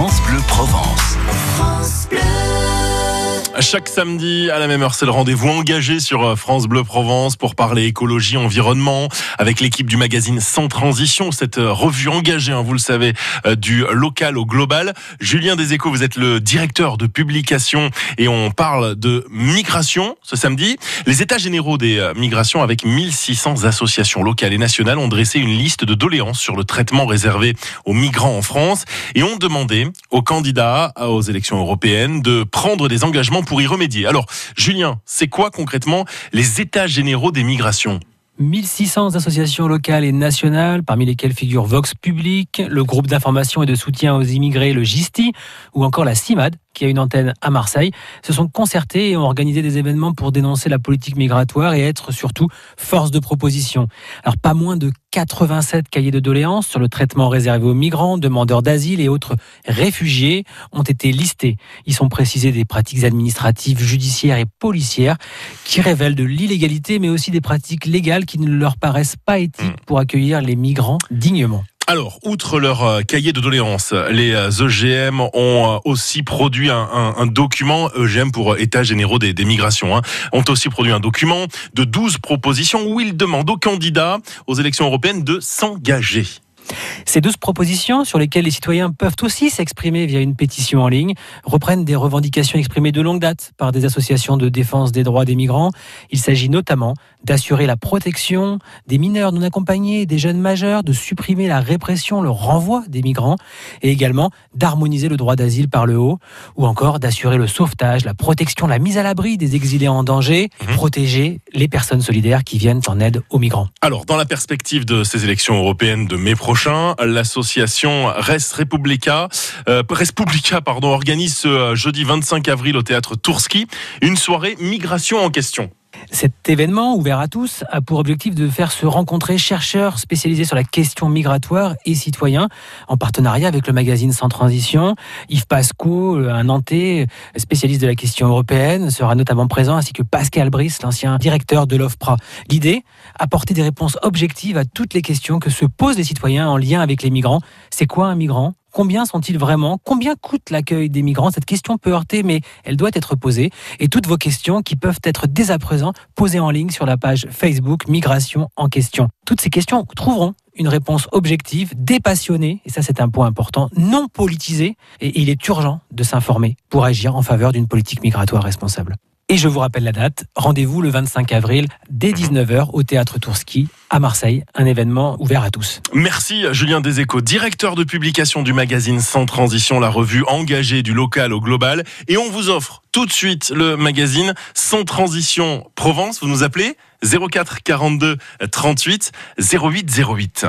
France Bleu Provence. Chaque samedi à la même heure, c'est le rendez-vous engagé sur euh, France Bleu Provence pour parler écologie, environnement, avec l'équipe du magazine Sans Transition, cette euh, revue engagée, hein, vous le savez, euh, du local au global. Julien Deséco, vous êtes le directeur de publication et on parle de migration ce samedi. Les états généraux des migrations avec 1600 associations locales et nationales ont dressé une liste de doléances sur le traitement réservé aux migrants en France et ont demandé aux candidats aux élections européennes de prendre des engagements pour y remédier. Alors, Julien, c'est quoi concrètement les états généraux des migrations 1600 associations locales et nationales, parmi lesquelles figurent Vox Public, le groupe d'information et de soutien aux immigrés, le GISTI, ou encore la CIMAD, qui a une antenne à Marseille, se sont concertés et ont organisé des événements pour dénoncer la politique migratoire et être surtout force de proposition. Alors pas moins de 87 cahiers de doléances sur le traitement réservé aux migrants, demandeurs d'asile et autres réfugiés ont été listés. Ils sont précisés des pratiques administratives, judiciaires et policières qui révèlent de l'illégalité mais aussi des pratiques légales qui ne leur paraissent pas éthiques hmm. pour accueillir les migrants dignement. Alors, outre leur euh, cahier de doléances, les EGM euh, e ont euh, aussi produit un, document, EGM pour État généraux des, migrations, hein, ont aussi produit un document de 12 propositions où ils demandent aux candidats aux élections européennes de s'engager. Ces douze propositions, sur lesquelles les citoyens peuvent aussi s'exprimer via une pétition en ligne, reprennent des revendications exprimées de longue date par des associations de défense des droits des migrants. Il s'agit notamment d'assurer la protection des mineurs non accompagnés, des jeunes majeurs, de supprimer la répression, le renvoi des migrants, et également d'harmoniser le droit d'asile par le haut, ou encore d'assurer le sauvetage, la protection, la mise à l'abri des exilés en danger, mmh. protéger les personnes solidaires qui viennent en aide aux migrants. Alors, dans la perspective de ces élections européennes de mai prochain, l'association Res Republica, euh, organise ce euh, jeudi 25 avril au théâtre Tourski une soirée migration en question. Cet événement, ouvert à tous, a pour objectif de faire se rencontrer chercheurs spécialisés sur la question migratoire et citoyens, en partenariat avec le magazine Sans Transition. Yves Pasco, un Nantais spécialiste de la question européenne, sera notamment présent, ainsi que Pascal Brice, l'ancien directeur de l'OFPRA. L'idée, apporter des réponses objectives à toutes les questions que se posent les citoyens en lien avec les migrants. C'est quoi un migrant? Combien sont-ils vraiment? Combien coûte l'accueil des migrants? Cette question peut heurter, mais elle doit être posée. Et toutes vos questions qui peuvent être dès à présent posées en ligne sur la page Facebook Migration en question. Toutes ces questions trouveront une réponse objective, dépassionnée, et ça c'est un point important, non politisée, et il est urgent de s'informer pour agir en faveur d'une politique migratoire responsable. Et je vous rappelle la date, rendez-vous le 25 avril dès 19h au théâtre Tourski à Marseille, un événement ouvert à tous. Merci Julien Deséco, directeur de publication du magazine Sans Transition, la revue engagée du local au global. Et on vous offre tout de suite le magazine Sans Transition Provence. Vous nous appelez 04 42 38 08 08.